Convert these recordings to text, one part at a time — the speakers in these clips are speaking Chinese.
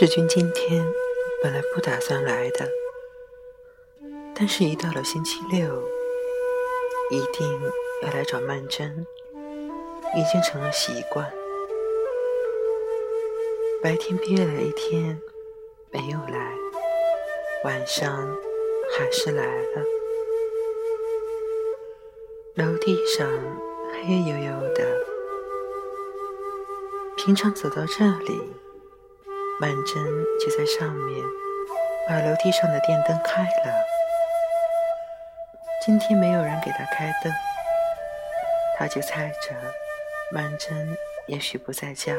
世君今天本来不打算来的，但是一到了星期六，一定要来找曼桢，已经成了习惯。白天憋了一天没有来，晚上还是来了。楼梯上黑黝黝的，平常走到这里，曼桢就在上面把楼梯上的电灯开了。今天没有人给他开灯，他就猜着曼桢也许不在家。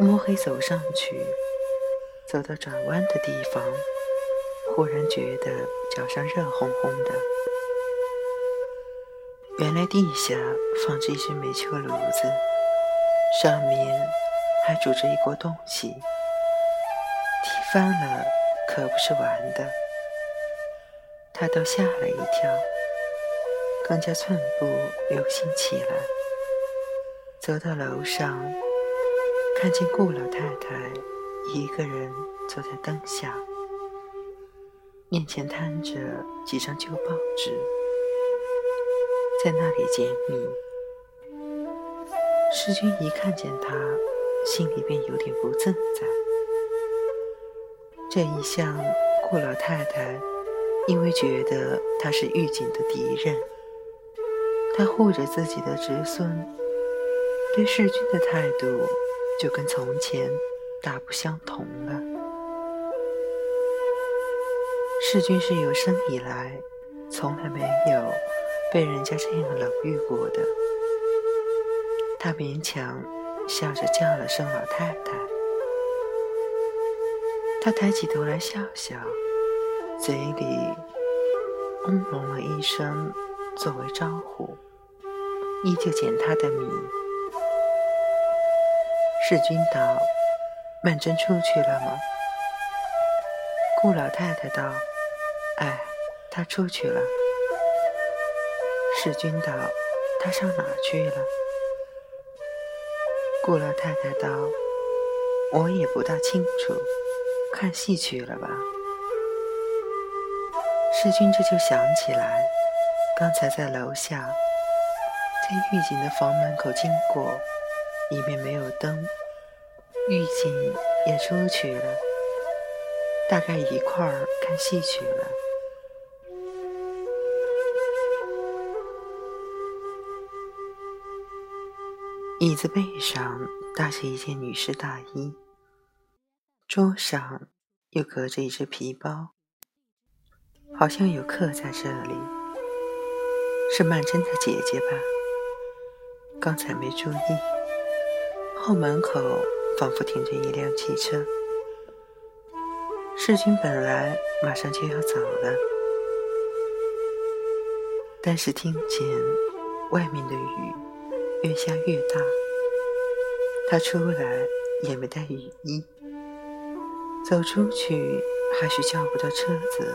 摸黑走上去，走到转弯的地方，忽然觉得脚上热烘烘的。原来地下放着一只煤球炉子，上面还煮着一锅东西。踢翻了可不是玩的，他倒吓了一跳，更加寸步留心起来，走到楼上。看见顾老太太一个人坐在灯下，面前摊着几张旧报纸，在那里解谜。世君一看见他，心里便有点不自在。这一向，顾老太太因为觉得他是狱警的敌人，她护着自己的侄孙，对世君的态度。就跟从前大不相同了。世君是有生以来从来没有被人家这样冷遇过的。他勉强笑着叫了声“老太太”，他抬起头来笑笑，嘴里嗯隆了一声作为招呼，依旧捡他的米。世君道：“曼桢出去了吗？”顾老太太道：“哎，她出去了。”世君道：“她上哪去了？”顾老太太道：“我也不大清楚，看戏去了吧。”世君这就想起来，刚才在楼下，在狱警的房门口经过，里面没有灯。狱警也出去了，大概一块儿看戏去了。椅子背上搭着一件女士大衣，桌上又隔着一只皮包，好像有客在这里，是曼桢的姐姐吧？刚才没注意，后门口。仿佛停着一辆汽车，世君本来马上就要走了，但是听见外面的雨越下越大，他出来也没带雨衣，走出去还是叫不到车子，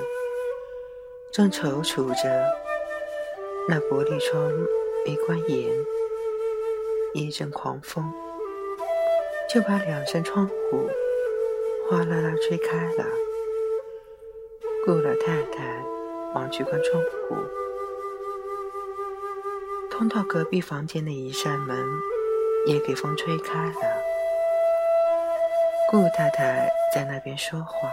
正踌躇着，那玻璃窗没关严，一阵狂风。就把两扇窗户哗啦啦吹开了。顾老太太忙去关窗户，通到隔壁房间的一扇门也给风吹开了。顾太太在那边说话，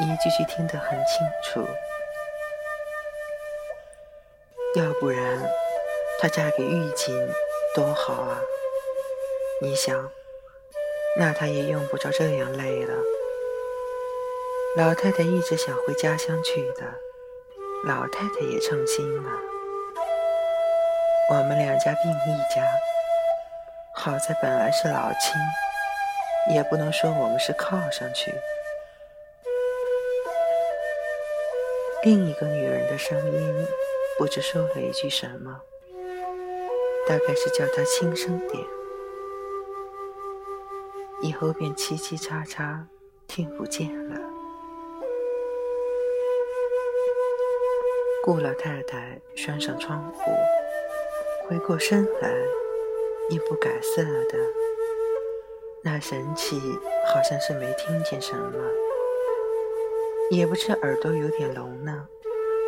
一句句听得很清楚。要不然，她嫁给狱警多好啊！你想，那他也用不着这样累了。老太太一直想回家乡去的，老太太也称心了。我们两家并一家，好在本来是老亲，也不能说我们是靠上去。另一个女人的声音，不知说了一句什么，大概是叫他轻声点。以后便七七叉叉，听不见了。顾老太太拴上窗户，回过身来，面不改色的那神气好像是没听见什么，也不知耳朵有点聋呢，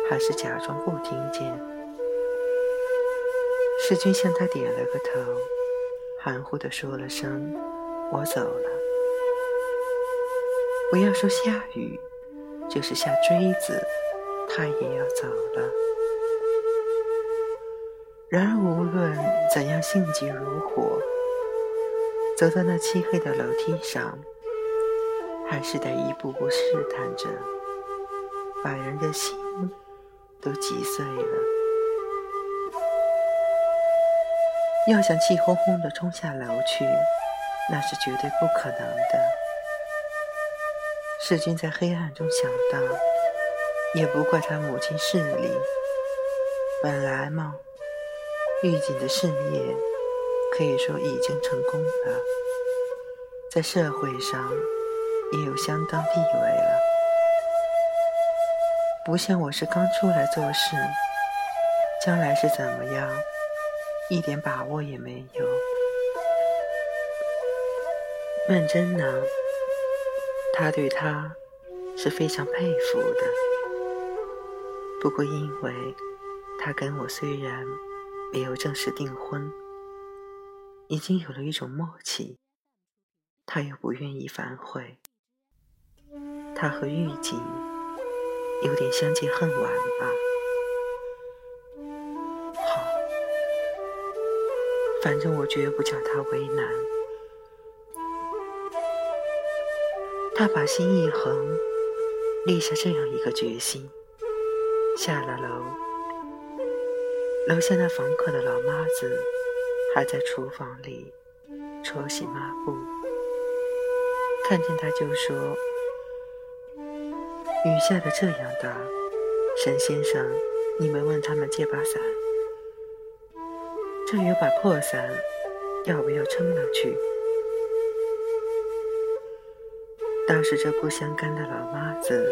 还是假装不听见。世君向他点了个头，含糊的说了声：“我走了。”不要说下雨，就是下锥子，他也要走了。然而无论怎样性急如火，走到那漆黑的楼梯上，还是得一步步试探着，把人的心都挤碎了。要想气哄哄地冲下楼去，那是绝对不可能的。世君在黑暗中想到，也不怪他母亲势利。本来嘛，狱警的事业可以说已经成功了，在社会上也有相当地位了，不像我是刚出来做事，将来是怎么样，一点把握也没有。认真呢。他对他是非常佩服的，不过因为他跟我虽然没有正式订婚，已经有了一种默契，他又不愿意反悔。他和玉锦有点相见恨晚吧。好，反正我绝不叫他为难。他把心一横，立下这样一个决心，下了楼。楼下那房客的老妈子还在厨房里搓洗抹布，看见他就说：“雨下的这样大，沈先生，你没问他们借把伞。这有把破伞，要不要撑了去？”倒是这不相干的老妈子，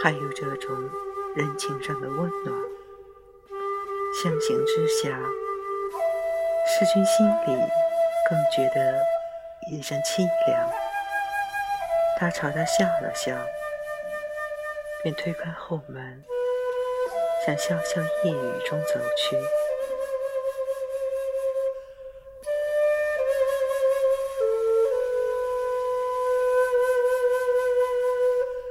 还有这种人情上的温暖。相形之下，世君心里更觉得一阵凄凉。他朝他笑了笑，便推开后门，向潇潇夜雨中走去。